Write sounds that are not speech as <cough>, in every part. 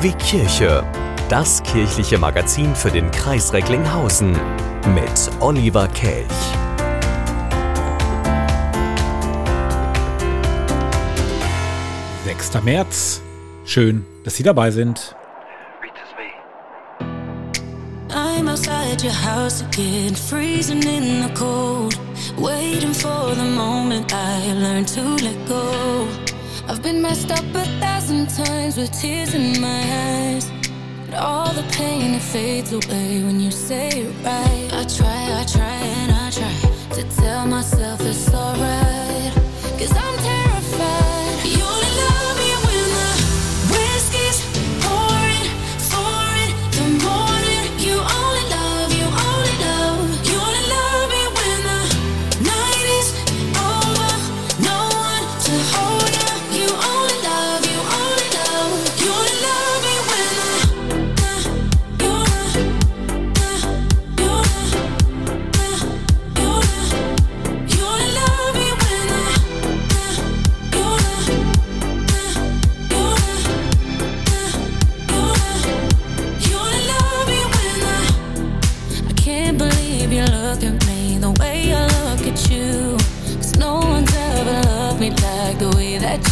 Wie Kirche. Das kirchliche Magazin für den Kreis Recklinghausen mit Oliver Kelch. Sechster März. Schön, dass Sie dabei sind. I'm outside your house again, freezing in the cold, waiting for the moment I learn to let go. I've been messed up a thousand times with tears in my eyes. But all the pain it fades away when you say it right. I try, I try, and I try to tell myself it's alright. Cause I'm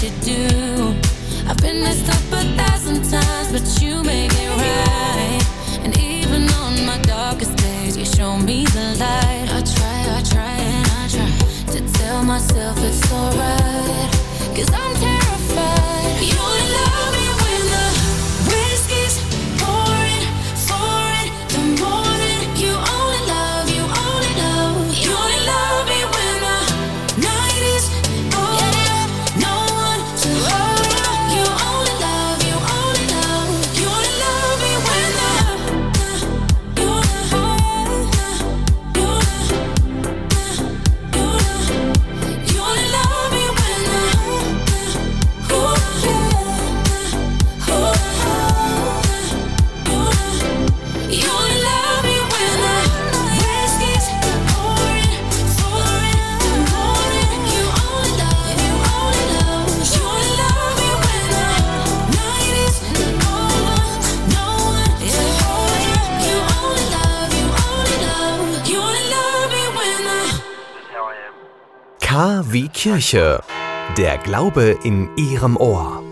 you do. I've been messed up a thousand times, but you make it right. And even on my darkest days, you show me the light. I try, I try, and I try to tell myself it's alright. Cause I'm Kirche. Der Glaube in Ihrem Ohr.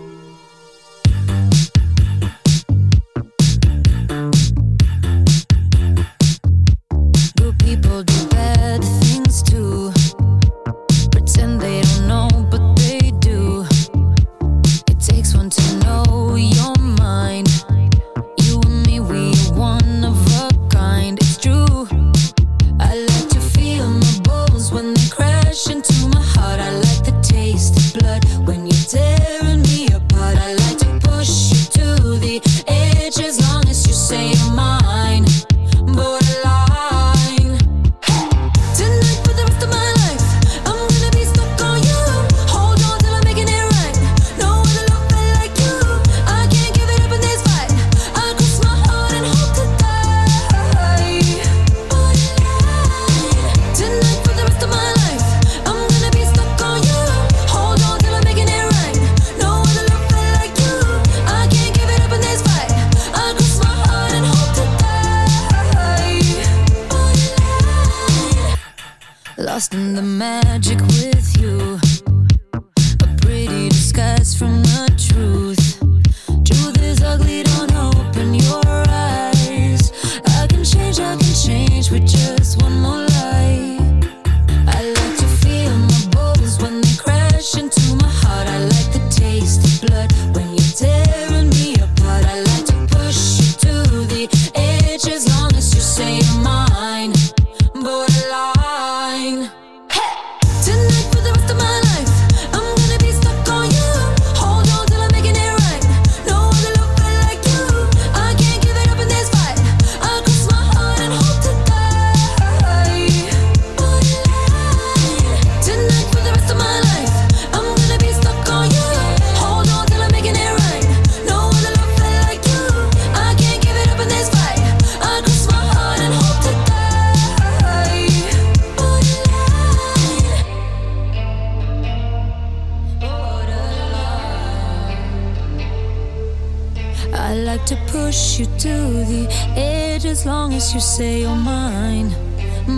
As long as you say you're mine.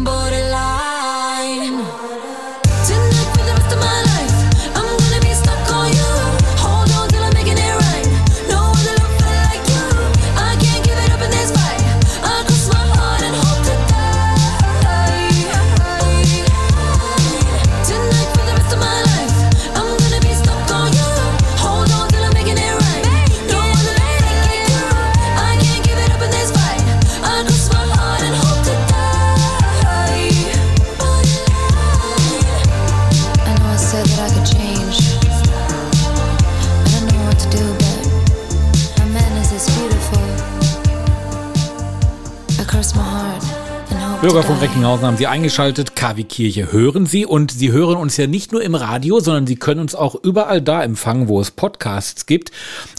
Borderline. Tonight for the rest of my life, Bürger von. Recklinghausen haben Sie eingeschaltet. KW Kirche hören Sie und Sie hören uns ja nicht nur im Radio, sondern Sie können uns auch überall da empfangen, wo es Podcasts gibt.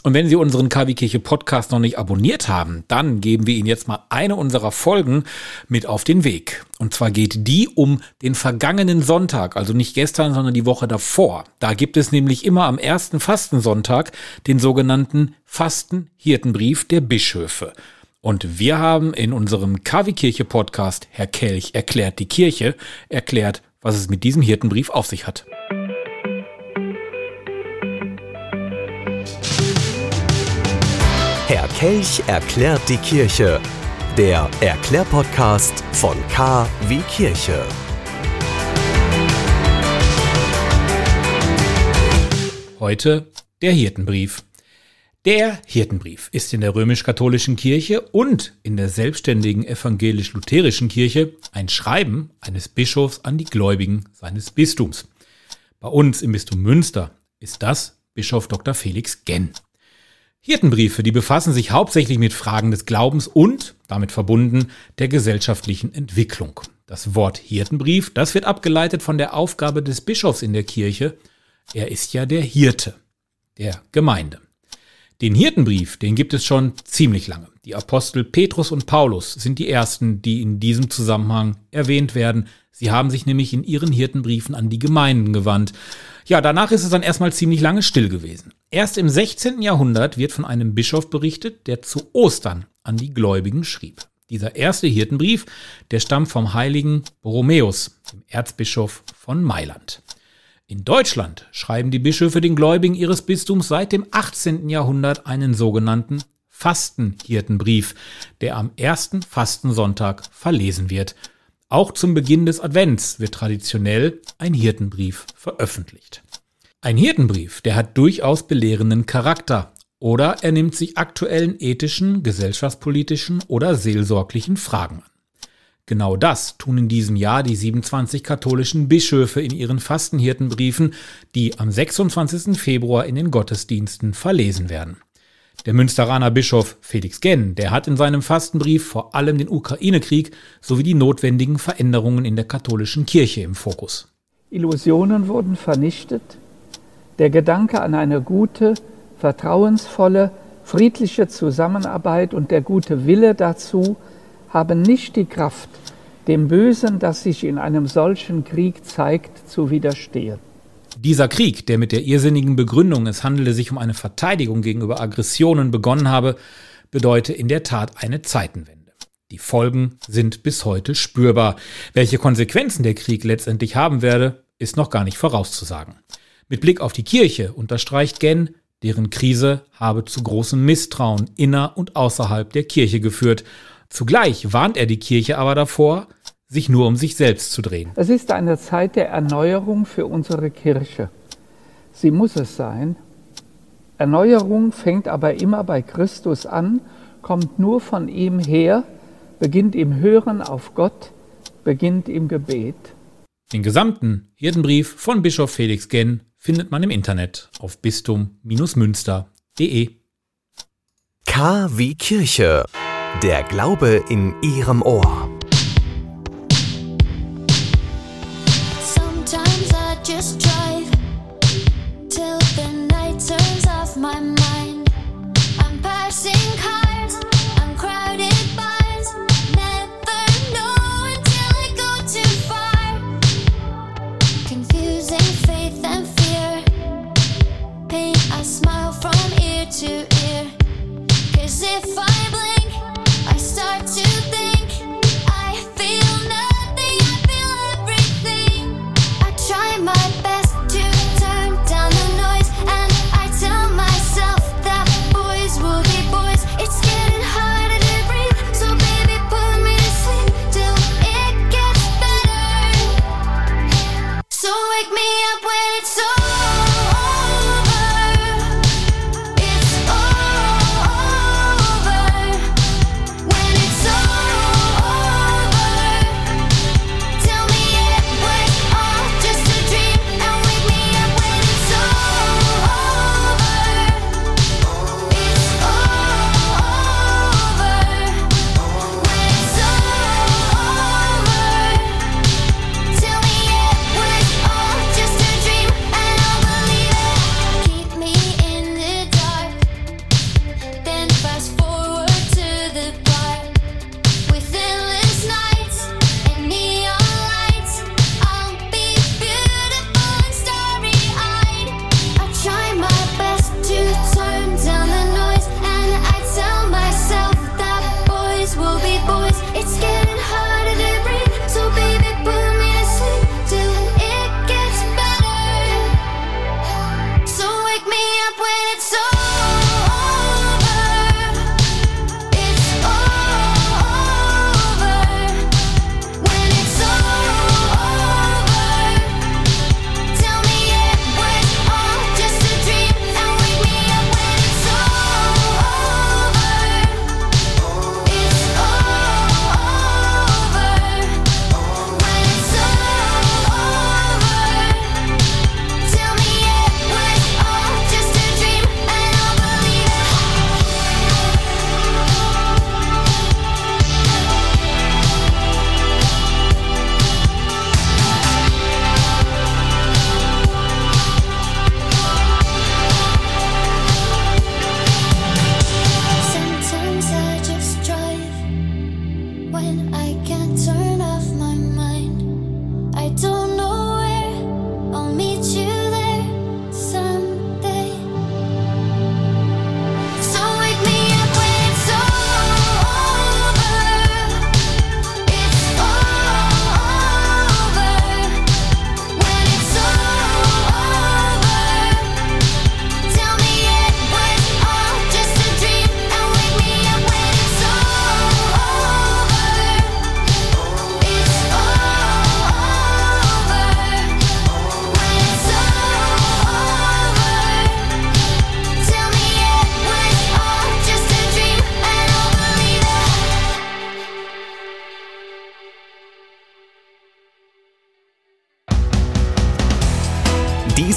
Und wenn Sie unseren KW Kirche Podcast noch nicht abonniert haben, dann geben wir Ihnen jetzt mal eine unserer Folgen mit auf den Weg. Und zwar geht die um den vergangenen Sonntag, also nicht gestern, sondern die Woche davor. Da gibt es nämlich immer am ersten Fastensonntag den sogenannten Fastenhirtenbrief der Bischöfe. Und wir haben in unserem KW-Kirche Podcast Herr Kelch erklärt die Kirche, erklärt, was es mit diesem Hirtenbrief auf sich hat. Herr Kelch erklärt die Kirche. Der Erklärpodcast von K wie Kirche. Heute der Hirtenbrief. Der Hirtenbrief ist in der römisch-katholischen Kirche und in der selbstständigen evangelisch-lutherischen Kirche ein Schreiben eines Bischofs an die Gläubigen seines Bistums. Bei uns im Bistum Münster ist das Bischof Dr. Felix Genn. Hirtenbriefe, die befassen sich hauptsächlich mit Fragen des Glaubens und, damit verbunden, der gesellschaftlichen Entwicklung. Das Wort Hirtenbrief, das wird abgeleitet von der Aufgabe des Bischofs in der Kirche. Er ist ja der Hirte der Gemeinde. Den Hirtenbrief, den gibt es schon ziemlich lange. Die Apostel Petrus und Paulus sind die ersten, die in diesem Zusammenhang erwähnt werden. Sie haben sich nämlich in ihren Hirtenbriefen an die Gemeinden gewandt. Ja, danach ist es dann erstmal ziemlich lange still gewesen. Erst im 16. Jahrhundert wird von einem Bischof berichtet, der zu Ostern an die Gläubigen schrieb. Dieser erste Hirtenbrief, der stammt vom heiligen Borromäus, dem Erzbischof von Mailand. In Deutschland schreiben die Bischöfe den Gläubigen ihres Bistums seit dem 18. Jahrhundert einen sogenannten Fastenhirtenbrief, der am ersten Fastensonntag verlesen wird. Auch zum Beginn des Advents wird traditionell ein Hirtenbrief veröffentlicht. Ein Hirtenbrief, der hat durchaus belehrenden Charakter oder er nimmt sich aktuellen ethischen, gesellschaftspolitischen oder seelsorglichen Fragen an. Genau das tun in diesem Jahr die 27 katholischen Bischöfe in ihren Fastenhirtenbriefen, die am 26. Februar in den Gottesdiensten verlesen werden. Der Münsteraner Bischof Felix Genn, der hat in seinem Fastenbrief vor allem den Ukraine-Krieg sowie die notwendigen Veränderungen in der katholischen Kirche im Fokus. Illusionen wurden vernichtet. Der Gedanke an eine gute, vertrauensvolle, friedliche Zusammenarbeit und der gute Wille dazu haben nicht die Kraft, dem Bösen, das sich in einem solchen Krieg zeigt, zu widerstehen. Dieser Krieg, der mit der irrsinnigen Begründung, es handele sich um eine Verteidigung gegenüber Aggressionen begonnen habe, bedeute in der Tat eine Zeitenwende. Die Folgen sind bis heute spürbar. Welche Konsequenzen der Krieg letztendlich haben werde, ist noch gar nicht vorauszusagen. Mit Blick auf die Kirche unterstreicht Genn, deren Krise habe zu großem Misstrauen inner und außerhalb der Kirche geführt. Zugleich warnt er die Kirche aber davor, sich nur um sich selbst zu drehen. Es ist eine Zeit der Erneuerung für unsere Kirche. Sie muss es sein. Erneuerung fängt aber immer bei Christus an, kommt nur von ihm her, beginnt im Hören auf Gott, beginnt im Gebet. Den gesamten Hirtenbrief von Bischof Felix Genn findet man im Internet auf bistum-münster.de. K wie Kirche. Der Glaube in Ihrem Ohr.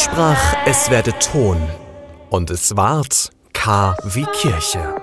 sprach, es werde Ton, und es ward K wie Kirche.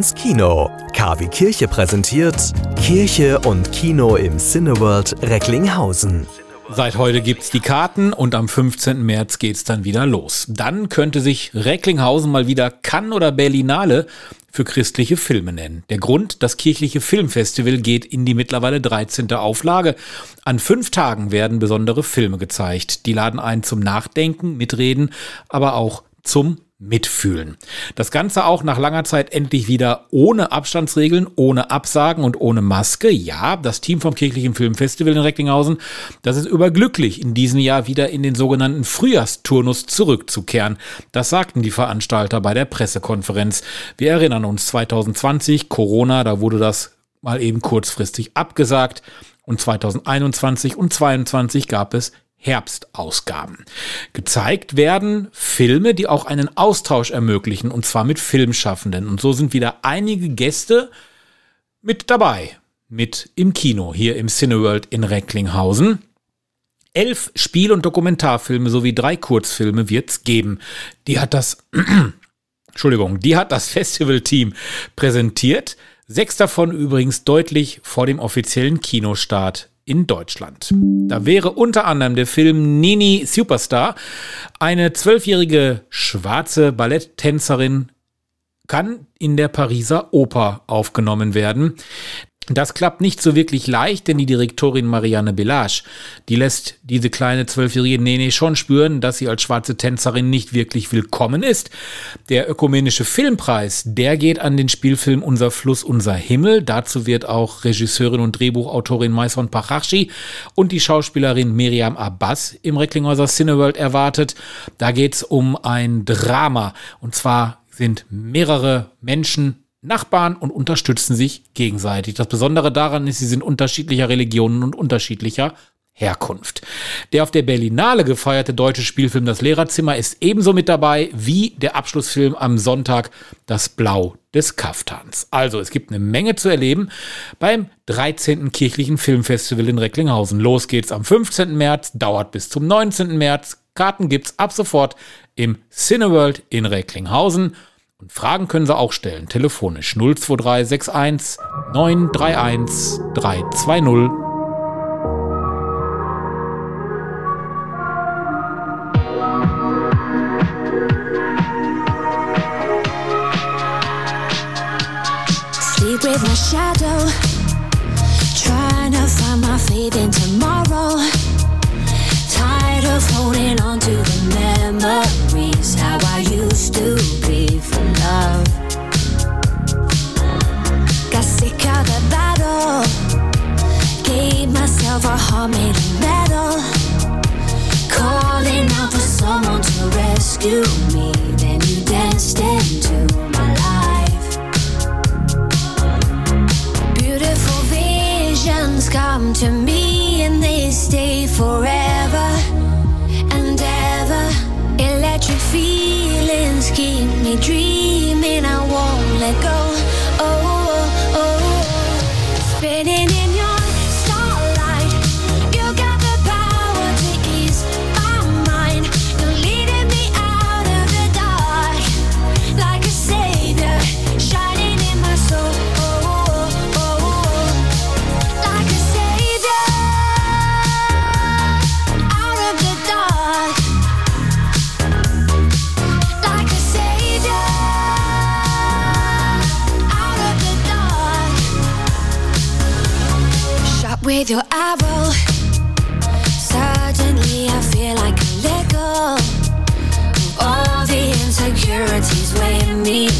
ins Kino. KW Kirche präsentiert Kirche und Kino im Cineworld Recklinghausen. Seit heute gibt's die Karten und am 15. März geht's dann wieder los. Dann könnte sich Recklinghausen mal wieder Cannes oder Berlinale für christliche Filme nennen. Der Grund, das kirchliche Filmfestival geht in die mittlerweile 13. Auflage. An fünf Tagen werden besondere Filme gezeigt. Die laden ein zum Nachdenken, Mitreden, aber auch zum Mitfühlen. Das Ganze auch nach langer Zeit endlich wieder ohne Abstandsregeln, ohne Absagen und ohne Maske. Ja, das Team vom Kirchlichen Filmfestival in Recklinghausen, das ist überglücklich, in diesem Jahr wieder in den sogenannten Frühjahrsturnus zurückzukehren. Das sagten die Veranstalter bei der Pressekonferenz. Wir erinnern uns 2020, Corona, da wurde das mal eben kurzfristig abgesagt. Und 2021 und 2022 gab es Herbstausgaben. Gezeigt werden Filme, die auch einen Austausch ermöglichen, und zwar mit Filmschaffenden. Und so sind wieder einige Gäste mit dabei, mit im Kino hier im Cineworld in Recklinghausen. Elf Spiel- und Dokumentarfilme sowie drei Kurzfilme wird's geben. Die hat das, <clears throat> Entschuldigung, die hat das <laughs> Festivalteam präsentiert. Sechs davon übrigens deutlich vor dem offiziellen Kinostart in Deutschland. Da wäre unter anderem der Film Nini Superstar. Eine zwölfjährige schwarze Balletttänzerin kann in der Pariser Oper aufgenommen werden. Das klappt nicht so wirklich leicht, denn die Direktorin Marianne Belage, die lässt diese kleine zwölfjährige Nene schon spüren, dass sie als schwarze Tänzerin nicht wirklich willkommen ist. Der ökumenische Filmpreis, der geht an den Spielfilm Unser Fluss, unser Himmel. Dazu wird auch Regisseurin und Drehbuchautorin Maison Pachachi und die Schauspielerin Miriam Abbas im Recklinghäuser Cineworld erwartet. Da geht's um ein Drama und zwar sind mehrere Menschen Nachbarn und unterstützen sich gegenseitig. Das Besondere daran ist, sie sind unterschiedlicher Religionen und unterschiedlicher Herkunft. Der auf der Berlinale gefeierte deutsche Spielfilm Das Lehrerzimmer ist ebenso mit dabei wie der Abschlussfilm am Sonntag Das Blau des Kaftans. Also es gibt eine Menge zu erleben beim 13. kirchlichen Filmfestival in Recklinghausen. Los geht's am 15. März, dauert bis zum 19. März. Karten gibt's ab sofort im Cineworld in Recklinghausen. Und Fragen können Sie auch stellen, telefonisch 02361 931 320. Sleep with my shadow. Trying to find my faith in Myself a heart made of metal. Calling out for someone to rescue me. Then you danced into my life. Beautiful visions come to me and they stay forever and ever. Electric feelings keep me dreaming. way to me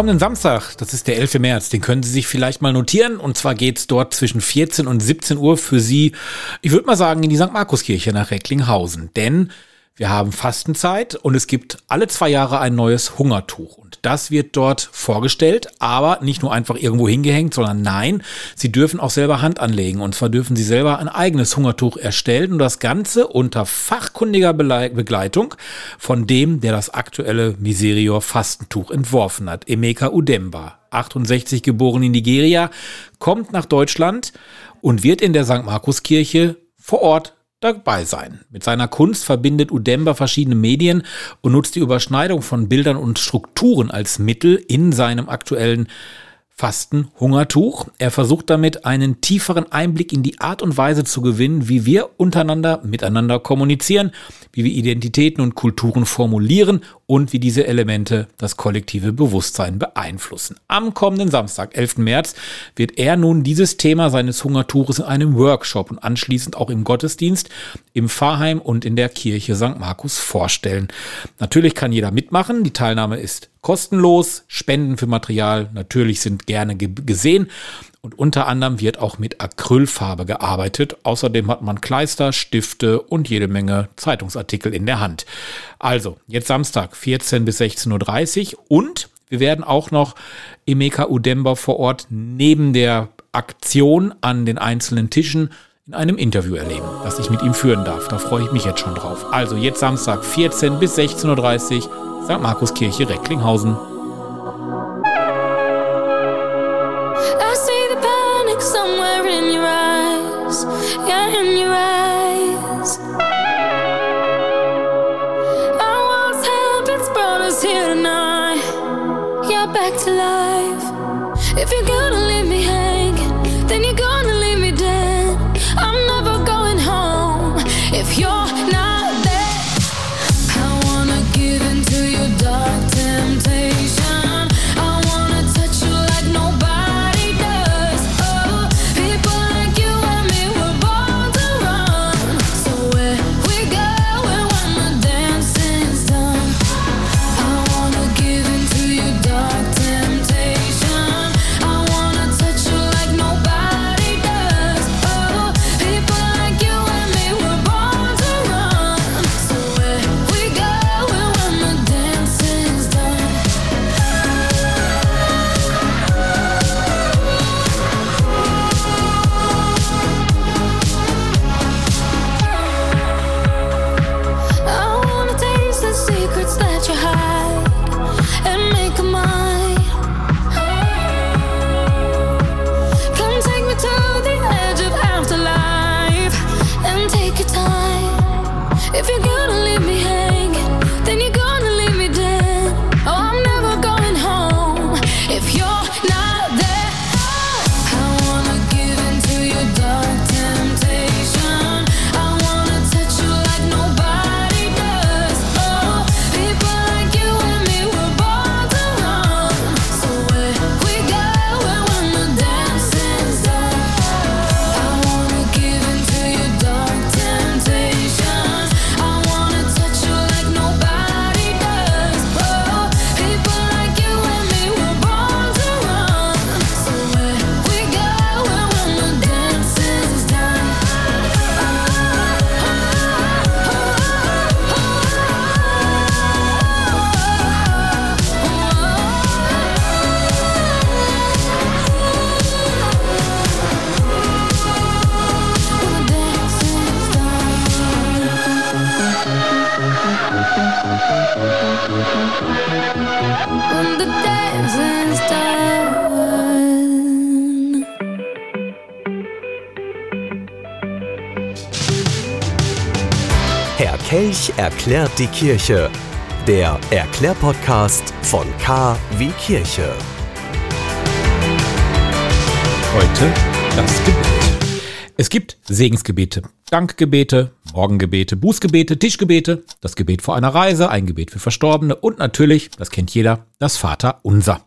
kommenden Samstag, das ist der 11. März, den können Sie sich vielleicht mal notieren. Und zwar geht es dort zwischen 14 und 17 Uhr für Sie, ich würde mal sagen, in die St. Markuskirche nach Recklinghausen. Denn wir haben Fastenzeit und es gibt alle zwei Jahre ein neues Hungertuch. Und das wird dort vorgestellt, aber nicht nur einfach irgendwo hingehängt, sondern nein, Sie dürfen auch selber Hand anlegen. Und zwar dürfen Sie selber ein eigenes Hungertuch erstellen und das Ganze unter fachkundiger Begleitung von dem, der das aktuelle Miserior Fastentuch entworfen hat, Emeka Udemba. 68 geboren in Nigeria, kommt nach Deutschland und wird in der St. Markus Kirche vor Ort dabei sein. Mit seiner Kunst verbindet Udemba verschiedene Medien und nutzt die Überschneidung von Bildern und Strukturen als Mittel in seinem aktuellen Fasten-Hungertuch. Er versucht damit einen tieferen Einblick in die Art und Weise zu gewinnen, wie wir untereinander miteinander kommunizieren, wie wir Identitäten und Kulturen formulieren und wie diese Elemente das kollektive Bewusstsein beeinflussen. Am kommenden Samstag, 11. März, wird er nun dieses Thema seines Hungertuches in einem Workshop und anschließend auch im Gottesdienst im Pfarrheim und in der Kirche St. Markus vorstellen. Natürlich kann jeder mitmachen. Die Teilnahme ist kostenlos. Spenden für Material natürlich sind gerne ge gesehen. Und unter anderem wird auch mit Acrylfarbe gearbeitet. Außerdem hat man Kleister, Stifte und jede Menge Zeitungsartikel in der Hand. Also, jetzt Samstag, 14 bis 16.30 Uhr. Und wir werden auch noch Emeka Udemba vor Ort neben der Aktion an den einzelnen Tischen in einem Interview erleben, das ich mit ihm führen darf. Da freue ich mich jetzt schon drauf. Also jetzt Samstag 14 bis 16.30 Uhr, St. Markuskirche Recklinghausen. In your eyes. Erklärt die Kirche. Der Erklärpodcast von K wie Kirche. Heute das Gebet. Es gibt Segensgebete, Dankgebete, Morgengebete, Bußgebete, Tischgebete, das Gebet vor einer Reise, ein Gebet für Verstorbene und natürlich, das kennt jeder, das Vaterunser.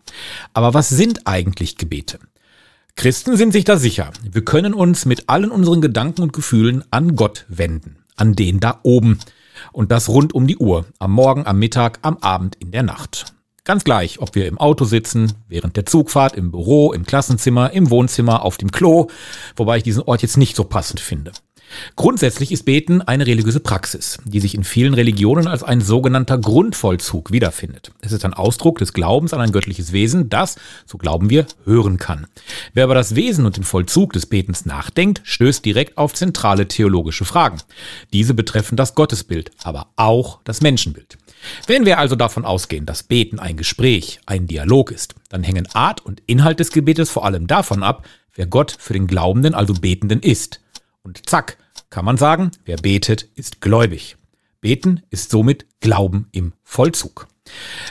Aber was sind eigentlich Gebete? Christen sind sich da sicher. Wir können uns mit allen unseren Gedanken und Gefühlen an Gott wenden, an den da oben. Und das rund um die Uhr, am Morgen, am Mittag, am Abend, in der Nacht. Ganz gleich, ob wir im Auto sitzen, während der Zugfahrt, im Büro, im Klassenzimmer, im Wohnzimmer, auf dem Klo, wobei ich diesen Ort jetzt nicht so passend finde. Grundsätzlich ist Beten eine religiöse Praxis, die sich in vielen Religionen als ein sogenannter Grundvollzug wiederfindet. Es ist ein Ausdruck des Glaubens an ein göttliches Wesen, das, so glauben wir, hören kann. Wer über das Wesen und den Vollzug des Betens nachdenkt, stößt direkt auf zentrale theologische Fragen. Diese betreffen das Gottesbild, aber auch das Menschenbild. Wenn wir also davon ausgehen, dass Beten ein Gespräch, ein Dialog ist, dann hängen Art und Inhalt des Gebetes vor allem davon ab, wer Gott für den Glaubenden, also Betenden ist. Und zack, kann man sagen, wer betet, ist gläubig. Beten ist somit Glauben im Vollzug.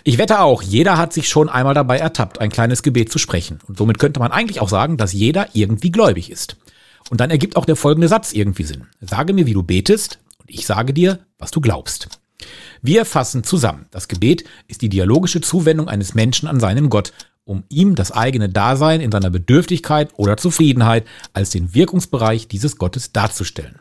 Ich wette auch, jeder hat sich schon einmal dabei ertappt, ein kleines Gebet zu sprechen. Und somit könnte man eigentlich auch sagen, dass jeder irgendwie gläubig ist. Und dann ergibt auch der folgende Satz irgendwie Sinn. Sage mir, wie du betest, und ich sage dir, was du glaubst. Wir fassen zusammen. Das Gebet ist die dialogische Zuwendung eines Menschen an seinen Gott, um ihm das eigene Dasein in seiner Bedürftigkeit oder Zufriedenheit als den Wirkungsbereich dieses Gottes darzustellen.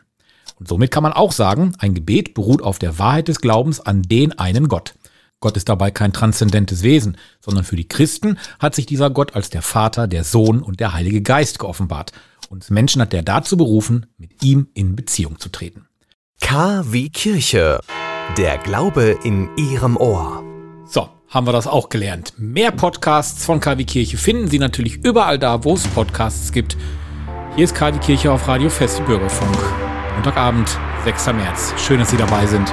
Und somit kann man auch sagen, ein Gebet beruht auf der Wahrheit des Glaubens an den einen Gott. Gott ist dabei kein transzendentes Wesen, sondern für die Christen hat sich dieser Gott als der Vater, der Sohn und der Heilige Geist geoffenbart. Uns Menschen hat er dazu berufen, mit ihm in Beziehung zu treten. K wie Kirche. Der Glaube in Ihrem Ohr. Haben wir das auch gelernt. Mehr Podcasts von KW Kirche finden Sie natürlich überall da, wo es Podcasts gibt. Hier ist KW Kirche auf Radio Feste Bürgerfunk. Montagabend, 6. März. Schön, dass Sie dabei sind.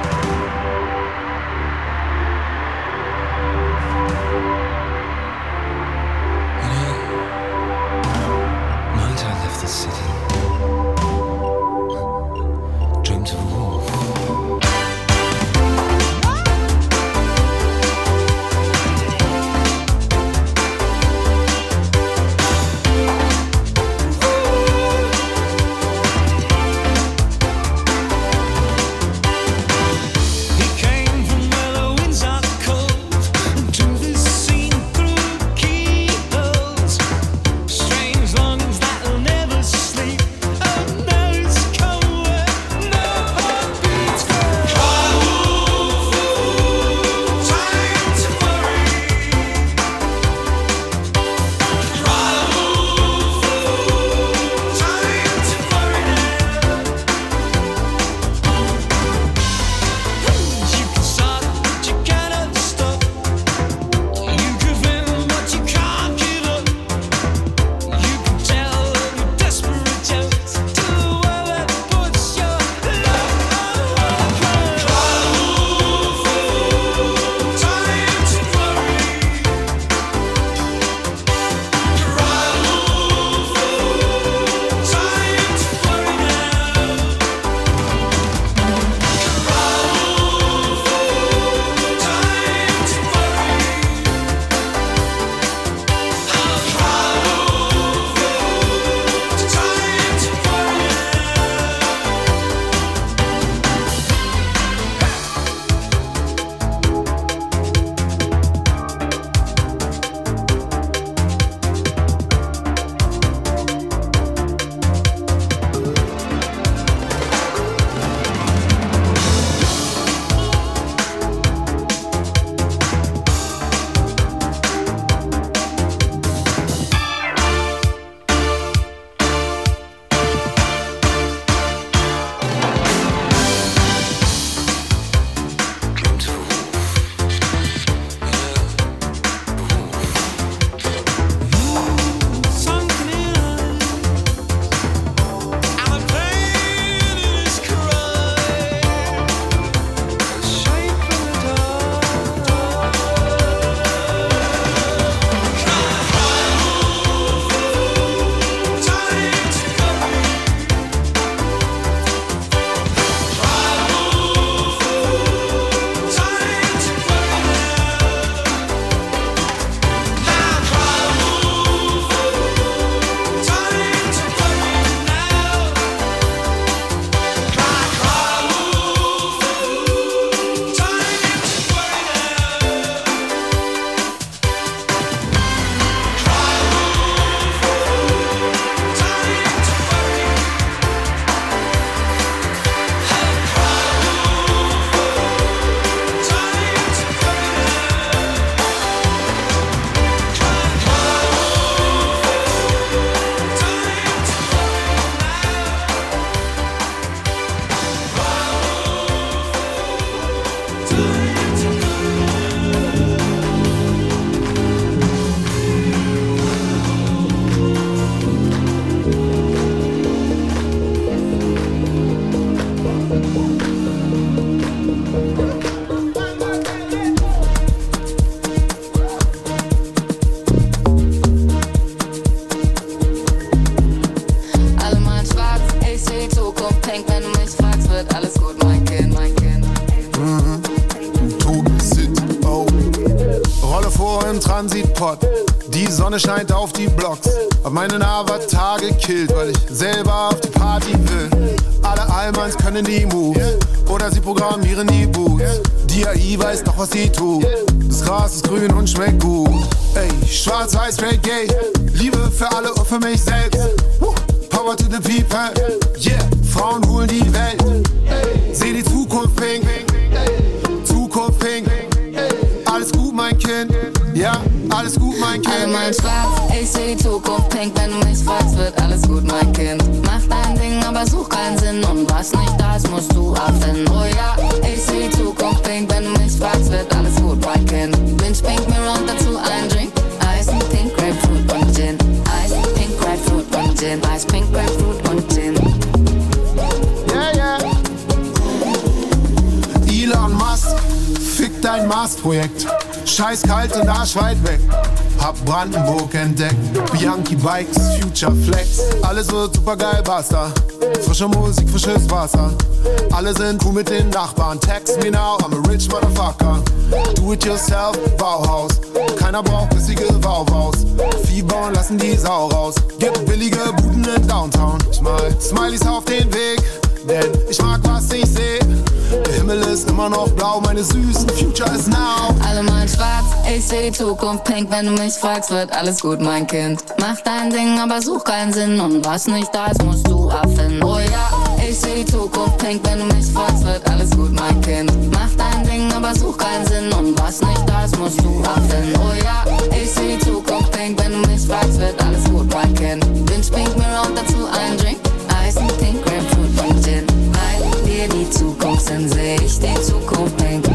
Scheint auf die Blocks. Hab meinen Avatar gekillt, weil ich selber auf die Party will. Alle Allmanns können die Moves. Oder sie programmieren die Boots. Die AI weiß doch, was sie tut. Das Gras ist grün und schmeckt gut. Ey, schwarz, weiß, straight, gay. Liebe für alle und für mich selbst. Power to the people. Yeah, Frauen holen die Welt. Seh die Zukunft pink. Zukunft pink. Alles gut, mein Kind. Ja, alles gut, mein Kind. Einmal schwarz, ich seh die Zukunft pink, wenn du mich fragst, wird alles gut, mein Kind. Mach dein Ding, aber such keinen Sinn und was nicht da ist, musst du abfinden. Oh ja, ich seh die Zukunft pink, wenn du mich fragst, wird alles gut, mein Kind. Wünsch Pink Mirror und dazu ein Drink. Eis, Pink, Grapefruit und Gin. Eis, Pink, Grapefruit und Gin. Eis, Pink, Grapefruit und Gin. Yeah, yeah. Elon Musk, fick dein Mars-Projekt. Scheiß kalt und arschweit weg. Hab Brandenburg entdeckt. Bianchi Bikes, Future Flex. Alles wird super geil, basta. Frische Musik, frisches Wasser. Alle sind cool mit den Nachbarn. Text me now, I'm a rich motherfucker. Do it yourself, Bauhaus. Keiner braucht bissige Bauhaus. Vieh bauen lassen die Sau raus. Gibt billige Buden in Downtown. Smileys auf den Weg, denn ich mag was ich seh. Der Himmel ist immer noch blau, meine süßen Future is now. Alle mal schwarz, ich seh die Zukunft pink, wenn du mich fragst, wird alles gut, mein Kind. Mach dein Ding, aber such keinen Sinn und was nicht da ist, musst du abfinden. Oh ja, ich seh die Zukunft pink, wenn du mich fragst, wird alles gut, mein Kind. Mach dein Ding, aber such keinen Sinn und was nicht da ist, musst du abfinden. Oh ja, ich seh die Zukunft pink, wenn du mich fragst, wird alles gut, mein Kind. Wünsch Pink Mirror und dazu ein Drink. Eis, Pink. Wir die Zukunft sind, seh ich die Zukunft pink.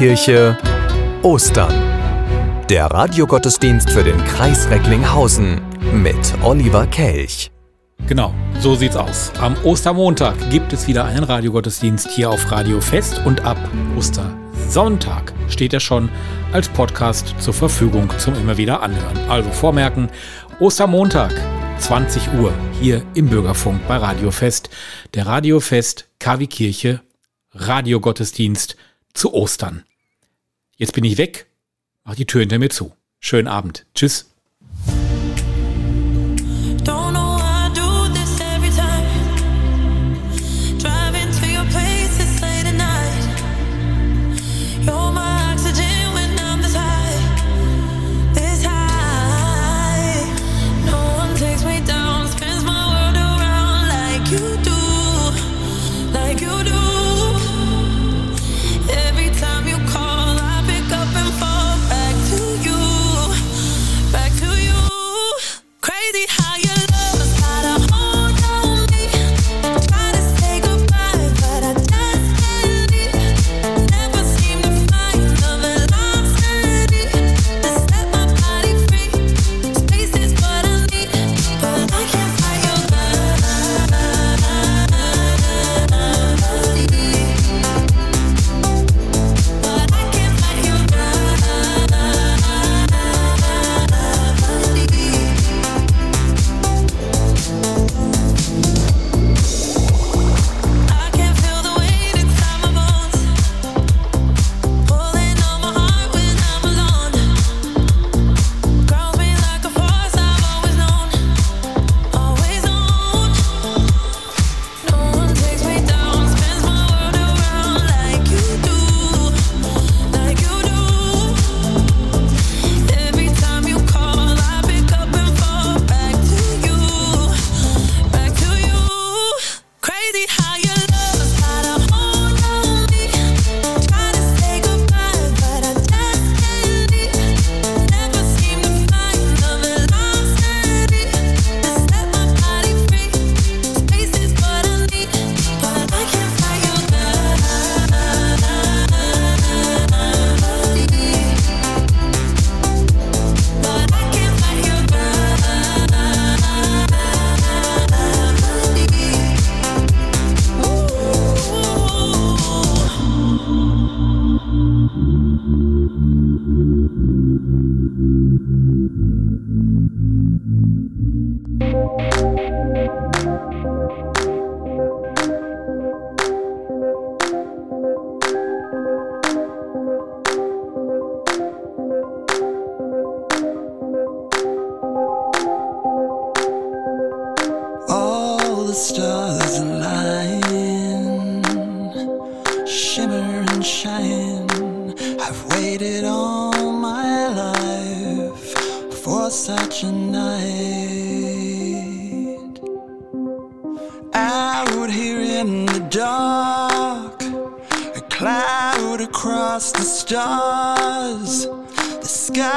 Kirche Ostern. Der Radiogottesdienst für den Kreis Recklinghausen mit Oliver Kelch. Genau, so sieht's aus. Am Ostermontag gibt es wieder einen Radiogottesdienst hier auf Radio Fest und ab Ostersonntag steht er schon als Podcast zur Verfügung zum immer wieder anhören. Also vormerken, Ostermontag 20 Uhr hier im Bürgerfunk bei Radio Fest, der Radio Fest KW Kirche Radiogottesdienst zu Ostern. Jetzt bin ich weg, mach die Tür hinter mir zu. Schönen Abend. Tschüss.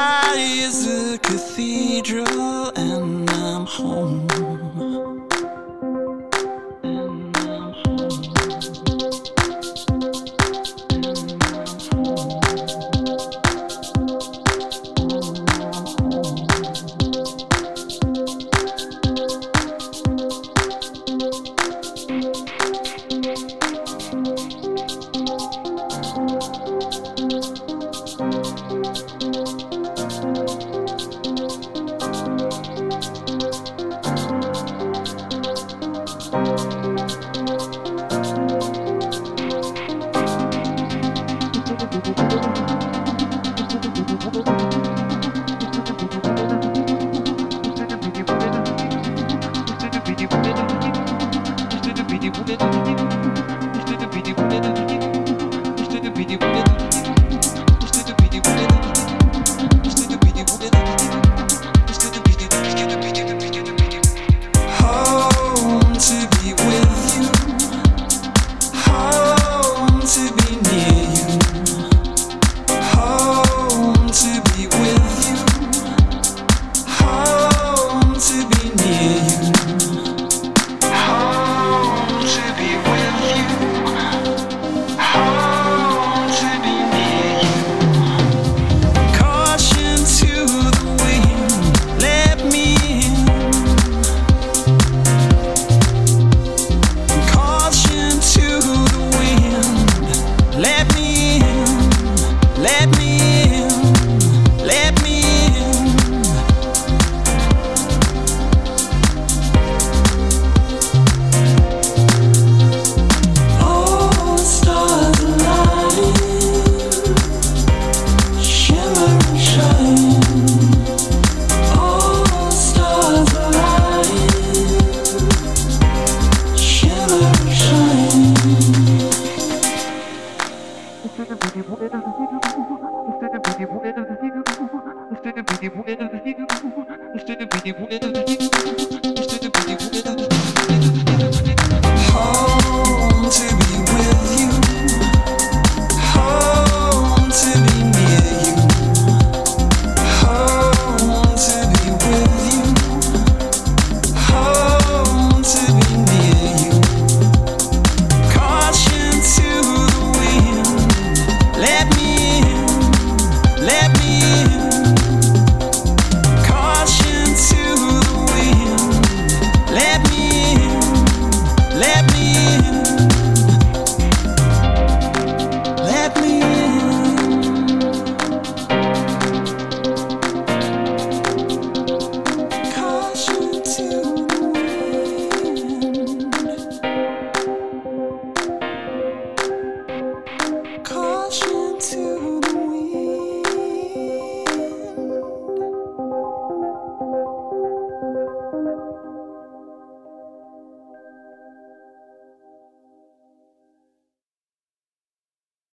sky is a cathedral, and I'm home.